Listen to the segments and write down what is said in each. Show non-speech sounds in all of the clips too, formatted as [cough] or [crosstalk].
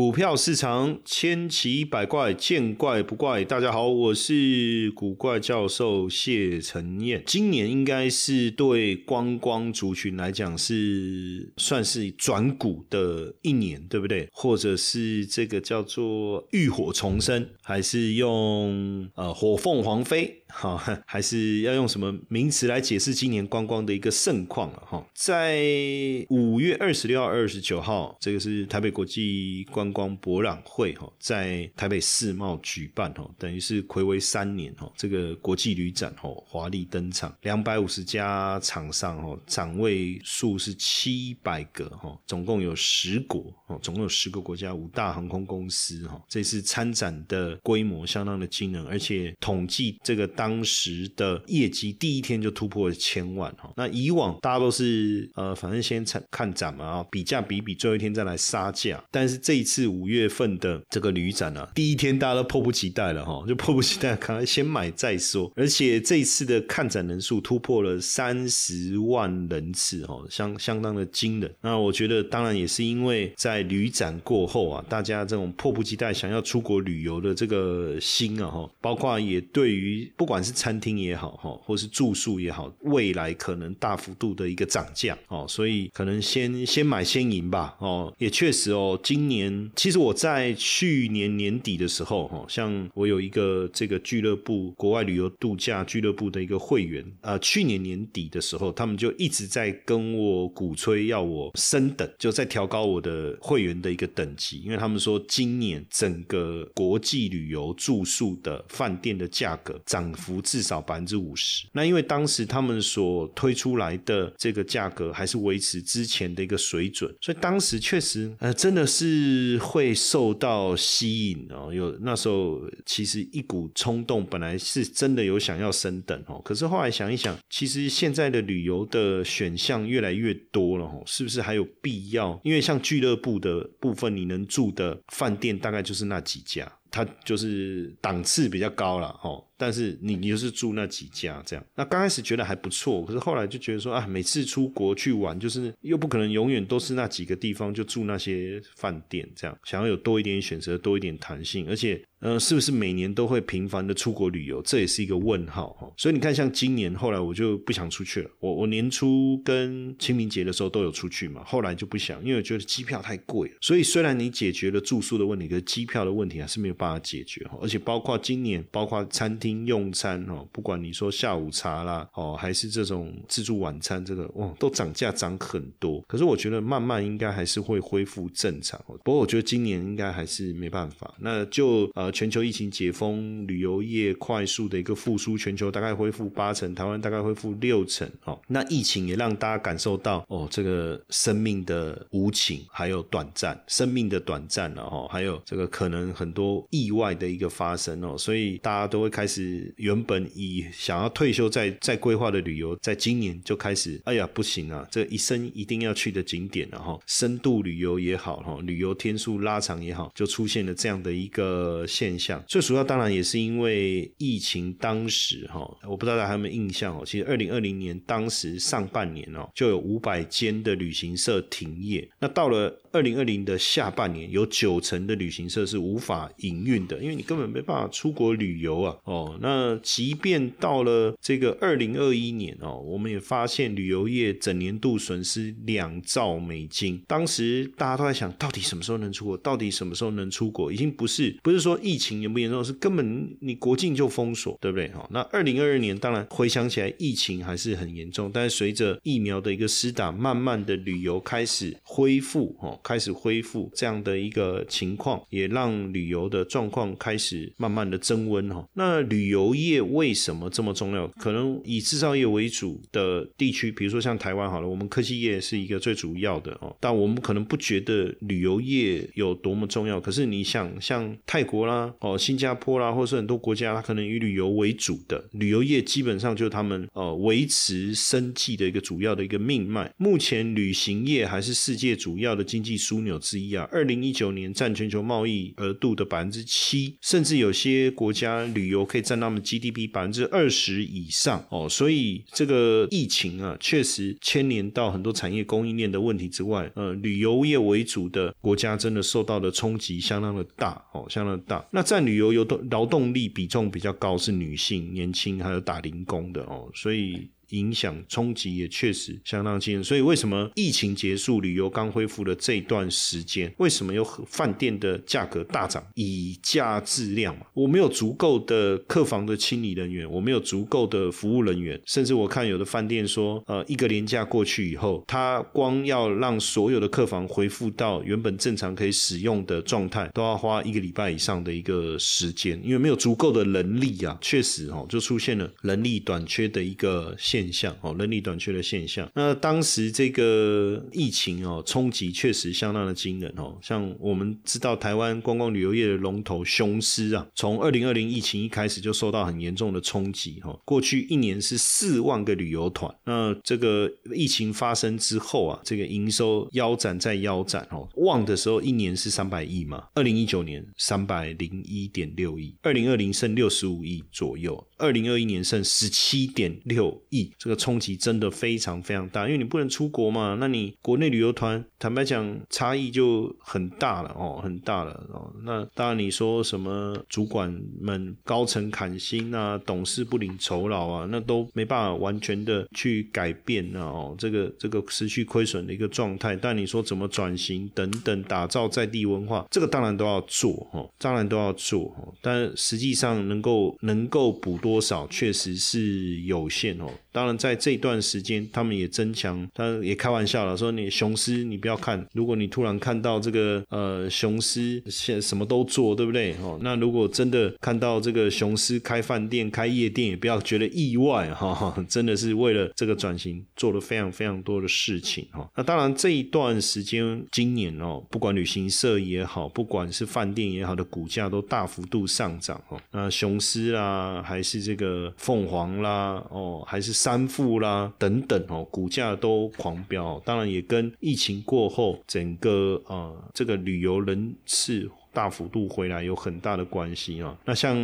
股票市场千奇百怪，见怪不怪。大家好，我是古怪教授谢承彦。今年应该是对观光族群来讲是算是转股的一年，对不对？或者是这个叫做浴火重生，还是用呃火凤凰飞？好，[laughs] 还是要用什么名词来解释今年观光的一个盛况了？哈，在五月二十六号、二十九号，这个是台北国际观光博览会哈，在台北世贸举办哈，等于是暌违三年哈，这个国际旅展哈华丽登场，两百五十家厂商哈，展位数是七百个哈，总共有十国哦，总共有十个国家五大航空公司哈，这次参展的规模相当的惊人，而且统计这个。当时的业绩第一天就突破了千万哈，那以往大家都是呃，反正先看看展嘛啊，比价比比，最后一天再来杀价。但是这一次五月份的这个旅展呢，第一天大家都迫不及待了哈，[laughs] 就迫不及待，看先买再说。而且这一次的看展人数突破了三十万人次哈，相相当的惊人。那我觉得当然也是因为在旅展过后啊，大家这种迫不及待想要出国旅游的这个心啊哈，包括也对于不。不管是餐厅也好，哈，或是住宿也好，未来可能大幅度的一个涨价，哦，所以可能先先买先赢吧，哦，也确实哦，今年其实我在去年年底的时候，哈，像我有一个这个俱乐部国外旅游度假俱乐部的一个会员，呃，去年年底的时候，他们就一直在跟我鼓吹要我升等，就在调高我的会员的一个等级，因为他们说今年整个国际旅游住宿的饭店的价格涨。幅至少百分之五十。那因为当时他们所推出来的这个价格还是维持之前的一个水准，所以当时确实呃真的是会受到吸引哦。有那时候其实一股冲动，本来是真的有想要升等哦。可是后来想一想，其实现在的旅游的选项越来越多了哦，是不是还有必要？因为像俱乐部的部分，你能住的饭店大概就是那几家。它就是档次比较高了，哦，但是你你就是住那几家这样，那刚开始觉得还不错，可是后来就觉得说啊，每次出国去玩，就是又不可能永远都是那几个地方就住那些饭店这样，想要有多一点选择，多一点弹性，而且。呃，是不是每年都会频繁的出国旅游？这也是一个问号哈。所以你看，像今年后来我就不想出去了。我我年初跟清明节的时候都有出去嘛，后来就不想，因为我觉得机票太贵了。所以虽然你解决了住宿的问题，可是机票的问题还是没有办法解决哈。而且包括今年，包括餐厅用餐哦，不管你说下午茶啦哦，还是这种自助晚餐，这个哇都涨价涨很多。可是我觉得慢慢应该还是会恢复正常。不过我觉得今年应该还是没办法，那就呃。全球疫情解封，旅游业快速的一个复苏，全球大概恢复八成，台湾大概恢复六成。哦，那疫情也让大家感受到哦，这个生命的无情，还有短暂，生命的短暂了哈，还有这个可能很多意外的一个发生哦，所以大家都会开始原本以想要退休再再规划的旅游，在今年就开始，哎呀不行啊，这一生一定要去的景点了哈，深度旅游也好哈，旅游天数拉长也好，就出现了这样的一个。现象最主要当然也是因为疫情，当时哈，我不知道大家有没有印象哦。其实二零二零年当时上半年哦，就有五百间的旅行社停业。那到了二零二零的下半年，有九成的旅行社是无法营运的，因为你根本没办法出国旅游啊。哦，那即便到了这个二零二一年哦，我们也发现旅游业整年度损失两兆美金。当时大家都在想，到底什么时候能出国？到底什么时候能出国？已经不是不是说。疫情严不严重？是根本你国境就封锁，对不对？哈，那二零二二年当然回想起来，疫情还是很严重。但是随着疫苗的一个施打，慢慢的旅游开始恢复，哈，开始恢复这样的一个情况，也让旅游的状况开始慢慢的增温，哈。那旅游业为什么这么重要？可能以制造业为主的地区，比如说像台湾好了，我们科技业是一个最主要的哦，但我们可能不觉得旅游业有多么重要。可是你想，像泰国啦、哦新加坡啦，或是很多国家，它可能以旅游为主的旅游业，基本上就是他们呃维持生计的一个主要的一个命脉。目前旅行业还是世界主要的经济枢纽之一啊。二零一九年占全球贸易额度的百分之七，甚至有些国家旅游可以占他们 GDP 百分之二十以上哦。所以这个疫情啊，确实牵连到很多产业供应链的问题之外，呃，旅游业为主的国家真的受到的冲击相当的大哦，相当的大。那占旅游游动劳动力比重比较高是女性、年轻还有打零工的哦，所以。影响冲击也确实相当惊人，所以为什么疫情结束、旅游刚恢复的这段时间，为什么有饭店的价格大涨？以价质量嘛，我没有足够的客房的清理人员，我没有足够的服务人员，甚至我看有的饭店说，呃，一个年假过去以后，他光要让所有的客房恢复到原本正常可以使用的状态，都要花一个礼拜以上的一个时间，因为没有足够的人力啊，确实哦，就出现了人力短缺的一个现。现象哦，人力短缺的现象。那当时这个疫情哦，冲击确实相当的惊人哦。像我们知道，台湾观光旅游业的龙头雄狮啊，从二零二零疫情一开始就受到很严重的冲击哈。过去一年是四万个旅游团，那这个疫情发生之后啊，这个营收腰斩再腰斩哦。旺的时候一年是三百亿嘛，二零一九年三百零一点六亿，二零二零剩六十五亿左右，二零二一年剩十七点六亿。这个冲击真的非常非常大，因为你不能出国嘛，那你国内旅游团坦白讲差异就很大了哦，很大了哦。那当然你说什么主管们高层砍薪啊，董事不领酬劳啊，那都没办法完全的去改变啊哦，这个这个持续亏损的一个状态。但你说怎么转型等等，打造在地文化，这个当然都要做哈，当然都要做但实际上能够能够补多多少，确实是有限哦。当然，在这段时间，他们也增强，他也开玩笑了，说你雄狮，你不要看，如果你突然看到这个呃雄狮现什么都做，对不对？哦，那如果真的看到这个雄狮开饭店、开夜店，也不要觉得意外哈，真的是为了这个转型做了非常非常多的事情哈。那当然，这一段时间，今年哦，不管旅行社也好，不管是饭店也好的股价都大幅度上涨哦。那雄狮啦，还是这个凤凰啦，哦，还是。三富啦等等哦，股价都狂飙，当然也跟疫情过后整个呃这个旅游人次大幅度回来有很大的关系啊。那像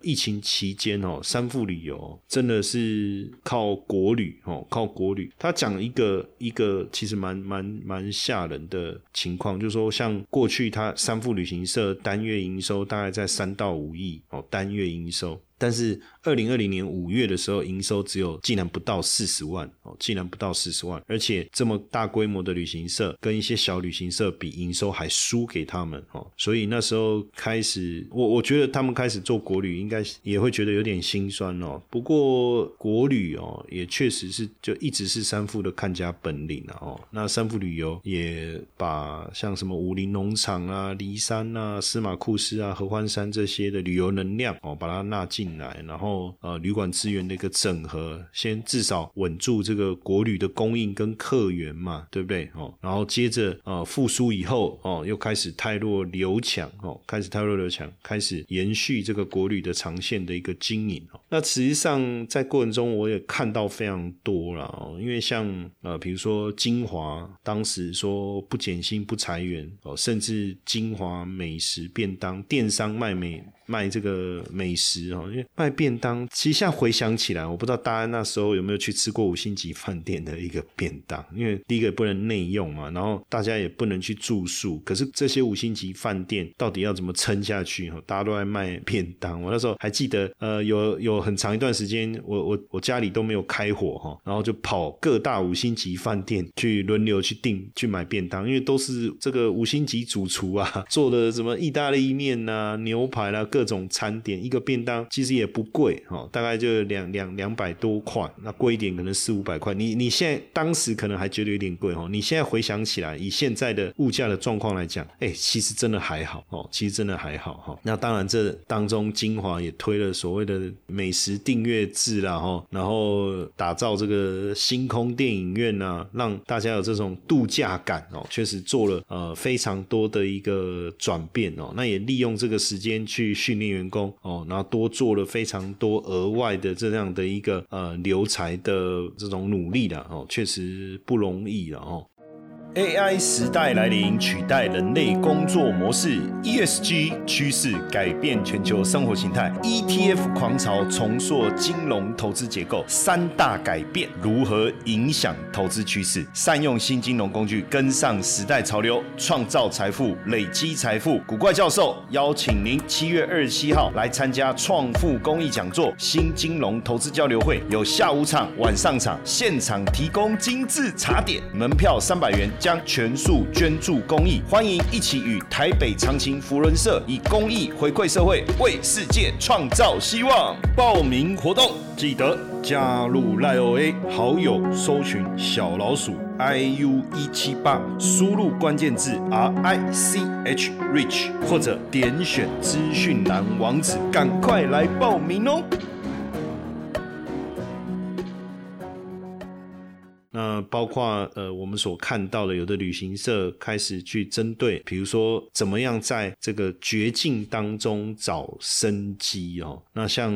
疫情期间哦，三富旅游真的是靠国旅哦，靠国旅。他讲一个一个其实蛮蛮蛮吓人的情况，就是说像过去他三富旅行社单月营收大概在三到五亿哦，单月营收。但是二零二零年五月的时候，营收只有竟然不到四十万哦，竟然不到四十万，而且这么大规模的旅行社跟一些小旅行社比，营收还输给他们哦，所以那时候开始，我我觉得他们开始做国旅，应该也会觉得有点心酸哦。不过国旅哦，也确实是就一直是三富的看家本领啊哦。那三富旅游也把像什么武林农场啊、骊山啊、司马库斯啊、合欢山这些的旅游能量哦，把它纳进。进来，然后呃，旅馆资源的一个整合，先至少稳住这个国旅的供应跟客源嘛，对不对？哦，然后接着呃复苏以后哦，又开始泰弱流强哦，开始泰弱流强，开始延续这个国旅的长线的一个经营哦。那实际上在过程中我也看到非常多了哦，因为像呃，比如说金华当时说不减薪不裁员哦，甚至金华美食便当电商卖美。卖这个美食哦，卖便当，其实现在回想起来，我不知道大家那时候有没有去吃过五星级饭店的一个便当，因为第一个不能内用嘛，然后大家也不能去住宿。可是这些五星级饭店到底要怎么撑下去？哈，大家都在卖便当。我那时候还记得，呃，有有很长一段时间，我我我家里都没有开火哈，然后就跑各大五星级饭店去轮流去订去买便当，因为都是这个五星级主厨啊做的什么意大利面呐、牛排啦。各种餐点，一个便当其实也不贵哦，大概就两两两百多块，那贵一点可能四五百块。你你现在当时可能还觉得有点贵哦，你现在回想起来，以现在的物价的状况来讲，哎，其实真的还好哦，其实真的还好哈。那当然，这当中精华也推了所谓的美食订阅制啦哈，然后打造这个星空电影院呐，让大家有这种度假感哦，确实做了呃非常多的一个转变哦。那也利用这个时间去训练员工哦，然后多做了非常多额外的这样的一个呃留才的这种努力的哦，确实不容易了哦。AI 时代来临，取代人类工作模式；ESG 趋势改变全球生活形态；ETF 狂潮重塑金融投资结构。三大改变如何影响投资趋势？善用新金融工具，跟上时代潮流，创造财富，累积财富。古怪教授邀请您七月二十七号来参加创富公益讲座——新金融投资交流会，有下午场、晚上场，现场提供精致茶点，门票三百元。将全数捐助公益，欢迎一起与台北长青福伦社以公益回馈社会，为世界创造希望。报名活动记得加入赖 OA 好友，搜寻小老鼠 iu 一七八，输入关键字 R I C H Rich，或者点选资讯栏网址，赶快来报名哦。那包括呃，我们所看到的，有的旅行社开始去针对，比如说怎么样在这个绝境当中找生机哦。那像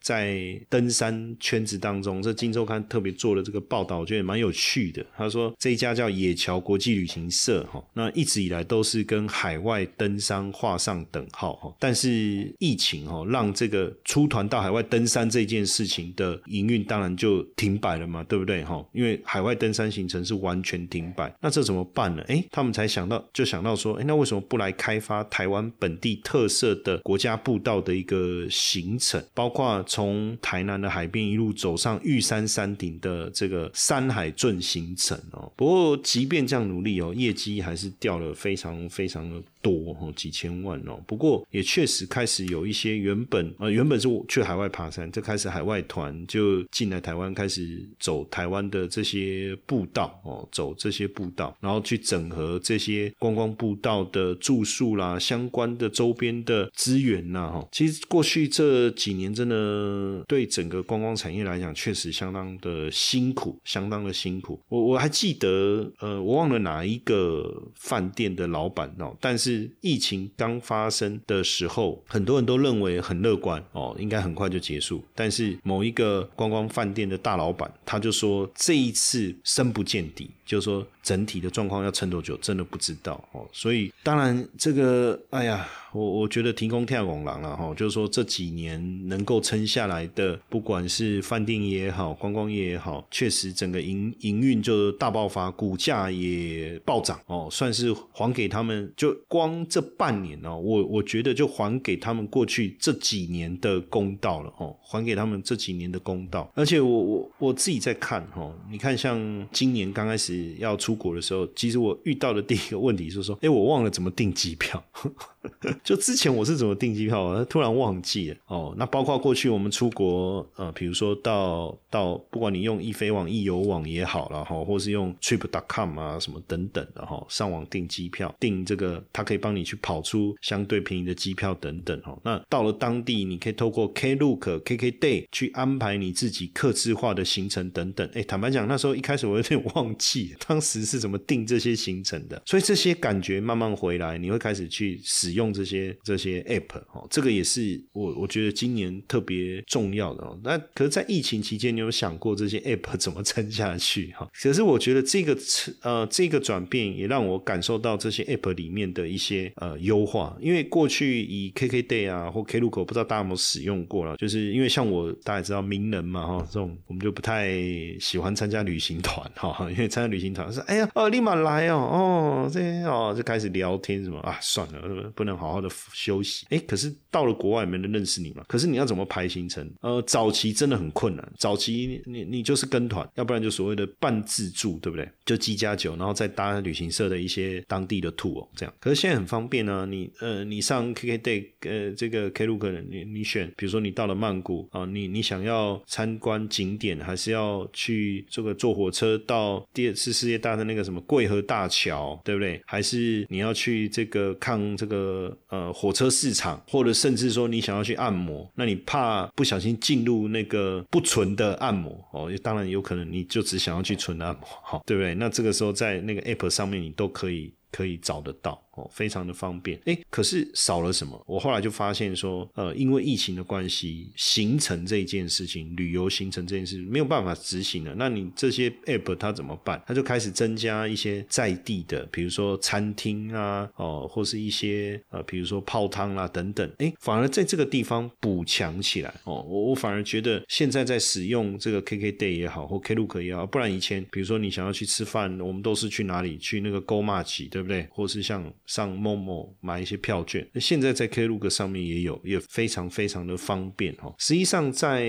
在登山圈子当中，这《金周刊》特别做了这个报道，我觉得也蛮有趣的。他说这一家叫野桥国际旅行社哈，那一直以来都是跟海外登山画上等号哈，但是疫情哈，让这个出团到海外登山这件事情的营运当然就停摆了嘛，对不对哈？因为海外登山行程是完全停摆，那这怎么办呢？哎，他们才想到，就想到说，哎，那为什么不来开发台湾本地特色的国家步道的一个行程？包括从台南的海边一路走上玉山山顶的这个山海圳行程哦。不过，即便这样努力哦，业绩还是掉了非常非常的。多哦，几千万哦。不过也确实开始有一些原本呃原本是去海外爬山，就开始海外团就进来台湾，开始走台湾的这些步道哦，走这些步道，然后去整合这些观光步道的住宿啦，相关的周边的资源呐哈。其实过去这几年真的对整个观光产业来讲，确实相当的辛苦，相当的辛苦。我我还记得呃，我忘了哪一个饭店的老板哦，但是。疫情刚发生的时候，很多人都认为很乐观哦，应该很快就结束。但是某一个观光饭店的大老板，他就说这一次深不见底，就是说整体的状况要撑多久，真的不知道哦。所以当然这个，哎呀。我我觉得提供跳拱廊了哈，就是说这几年能够撑下来的，不管是饭店也好，观光业也好，确实整个营营运就大爆发，股价也暴涨哦，算是还给他们。就光这半年哦，我我觉得就还给他们过去这几年的公道了哦，还给他们这几年的公道。而且我我我自己在看哈，你看像今年刚开始要出国的时候，其实我遇到的第一个问题是说，[laughs] 哎，我忘了怎么订机票。[laughs] 就之前我是怎么订机票，突然忘记了哦。那包括过去我们出国，呃，比如说到到，不管你用易飞网、易游网也好了哈，或是用 Trip.com 啊什么等等的哈，上网订机票，订这个它可以帮你去跑出相对便宜的机票等等哈。那到了当地，你可以透过 Klook、KKday 去安排你自己客制化的行程等等。哎，坦白讲，那时候一开始我有点忘记当时是怎么定这些行程的，所以这些感觉慢慢回来，你会开始去使用这些。这些 app 哦，这个也是我我觉得今年特别重要的哦。那可是，在疫情期间，你有想过这些 app [laughs] 怎么撑下去哈？可是我觉得这个呃这个转变也让我感受到这些 app 里面的一些呃优化。因为过去以 KKday 啊或 Klook，不知道大家有没有使用过了？就是因为像我大家知道名人嘛哈，这种我们就不太喜欢参加旅行团哈，因为参加旅旅行团说：“哎呀，哦，立马来哦，哦，这哦，就开始聊天什么啊？算了，不能好好的休息。哎，可是到了国外，没人认识你嘛。可是你要怎么排行程？呃，早期真的很困难。早期你你就是跟团，要不然就所谓的半自助，对不对？就机加酒，然后再搭旅行社的一些当地的 tour 这样。可是现在很方便啊，你呃，你上 KKday，呃，这个 Klook，你你选，比如说你到了曼谷啊，你你想要参观景点，还是要去这个坐火车到第二次是世界大的那个什么桂河大桥，对不对？还是你要去这个看这个呃火车市场，或者甚至说你想要去按摩，那你怕不小心进入那个不纯的按摩哦，当然有可能你就只想要去纯按摩，好，对不对？那这个时候在那个 app 上面你都可以可以找得到。哦，非常的方便，哎，可是少了什么？我后来就发现说，呃，因为疫情的关系，行程这件事情，旅游行程这件事情没有办法执行了。那你这些 app 它怎么办？它就开始增加一些在地的，比如说餐厅啊，哦，或是一些呃，比如说泡汤啦等等，哎，反而在这个地方补强起来。哦，我我反而觉得现在在使用这个 KKday 也好，或 Klook 也好，不然以前比如说你想要去吃饭，我们都是去哪里？去那个 Go March，对不对？或是像上某某买一些票券，那现在在 Klook 上面也有，也非常非常的方便哈。实际上，在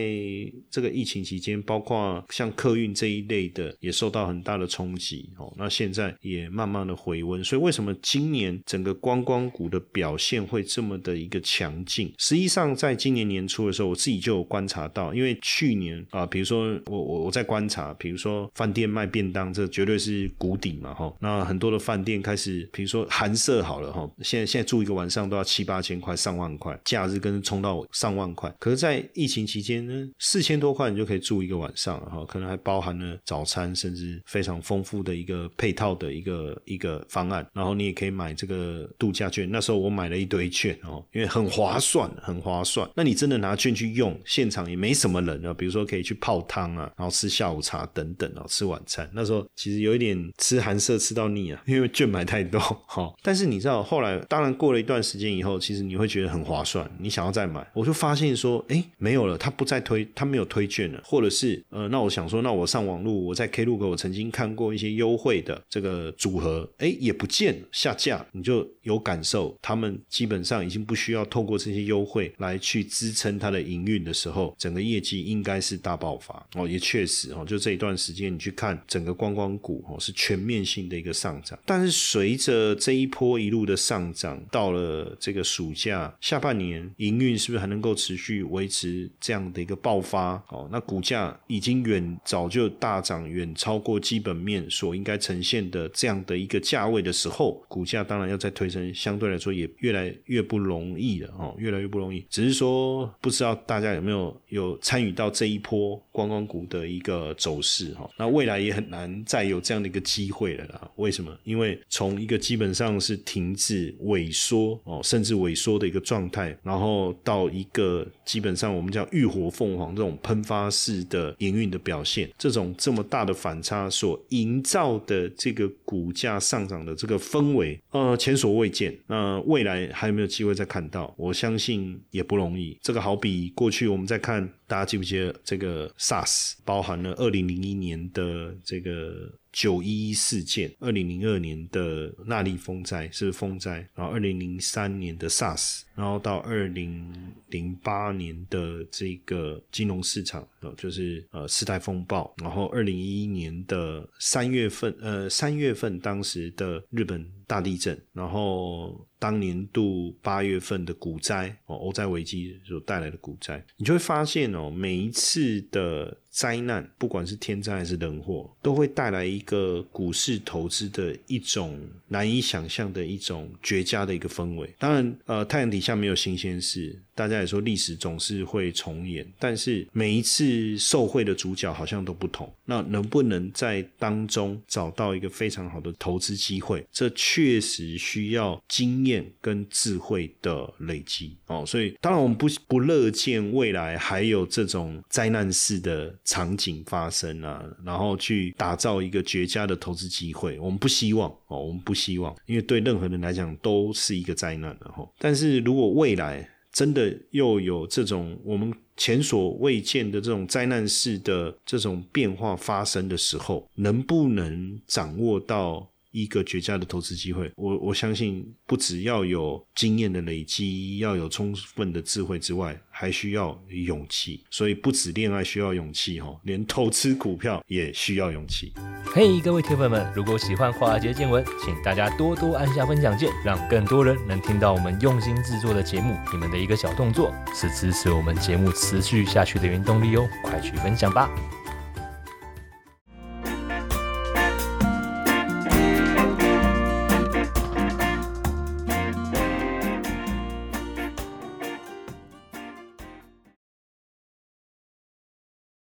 这个疫情期间，包括像客运这一类的，也受到很大的冲击哦。那现在也慢慢的回温，所以为什么今年整个观光股的表现会这么的一个强劲？实际上，在今年年初的时候，我自己就有观察到，因为去年啊，比如说我我我在观察，比如说饭店卖便当，这绝对是谷底嘛哈。那很多的饭店开始，比如说韩式舍好了。哈，现在现在住一个晚上都要七八千块、上万块，假日跟冲到上万块。可是，在疫情期间呢，四千多块你就可以住一个晚上了哈，可能还包含了早餐，甚至非常丰富的一个配套的一个一个方案。然后你也可以买这个度假券，那时候我买了一堆券哦，因为很划算，很划算。那你真的拿券去用，现场也没什么人啊，比如说可以去泡汤啊，然后吃下午茶等等啊，吃晚餐。那时候其实有一点吃韩式吃到腻啊，因为券买太多哈。但是你知道。后来，当然过了一段时间以后，其实你会觉得很划算，你想要再买。我就发现说，哎，没有了，他不再推，他没有推荐了，或者是呃，那我想说，那我上网络，我在 Klook 我曾经看过一些优惠的这个组合，哎，也不见下架，你就有感受，他们基本上已经不需要透过这些优惠来去支撑它的营运的时候，整个业绩应该是大爆发哦，也确实哦，就这一段时间你去看整个观光股哦，是全面性的一个上涨，但是随着这一波波一路。的上涨到了这个暑假下半年，营运是不是还能够持续维持这样的一个爆发？哦，那股价已经远早就大涨，远超过基本面所应该呈现的这样的一个价位的时候，股价当然要再推升，相对来说也越来越不容易了哦，越来越不容易。只是说，不知道大家有没有有参与到这一波观光股的一个走势哈？那未来也很难再有这样的一个机会了啦。为什么？因为从一个基本上是停。是萎缩哦，甚至萎缩的一个状态，然后到一个基本上我们叫浴火凤凰这种喷发式的营运的表现，这种这么大的反差所营造的这个股价上涨的这个氛围，呃，前所未见。那未来还有没有机会再看到？我相信也不容易。这个好比过去我们在看，大家记不记得这个 SARS，包含了二零零一年的这个。九一一事件，二零零二年的纳利风灾是不是风灾，然后二零零三年的 SARS，然后到二零零八年的这个金融市场，呃，就是呃世代风暴，然后二零一一年的三月份，呃三月份当时的日本大地震，然后当年度八月份的股灾，哦欧债危机所带来的股灾，你就会发现哦，每一次的。灾难，不管是天灾还是人祸，都会带来一个股市投资的一种难以想象的一种绝佳的一个氛围。当然，呃，太阳底下没有新鲜事。大家也说历史总是会重演，但是每一次受贿的主角好像都不同。那能不能在当中找到一个非常好的投资机会？这确实需要经验跟智慧的累积哦。所以，当然我们不不乐见未来还有这种灾难式的场景发生啊，然后去打造一个绝佳的投资机会。我们不希望哦，我们不希望，因为对任何人来讲都是一个灾难的哈。但是如果未来，真的又有这种我们前所未见的这种灾难式的这种变化发生的时候，能不能掌握到？一个绝佳的投资机会，我我相信不只要有经验的累积，要有充分的智慧之外，还需要勇气。所以不止恋爱需要勇气哈，连投资股票也需要勇气。嘿，各位铁粉们，如果喜欢华尔街见闻，请大家多多按下分享键，让更多人能听到我们用心制作的节目。你们的一个小动作，是支持我们节目持续下去的原动力哦，快去分享吧。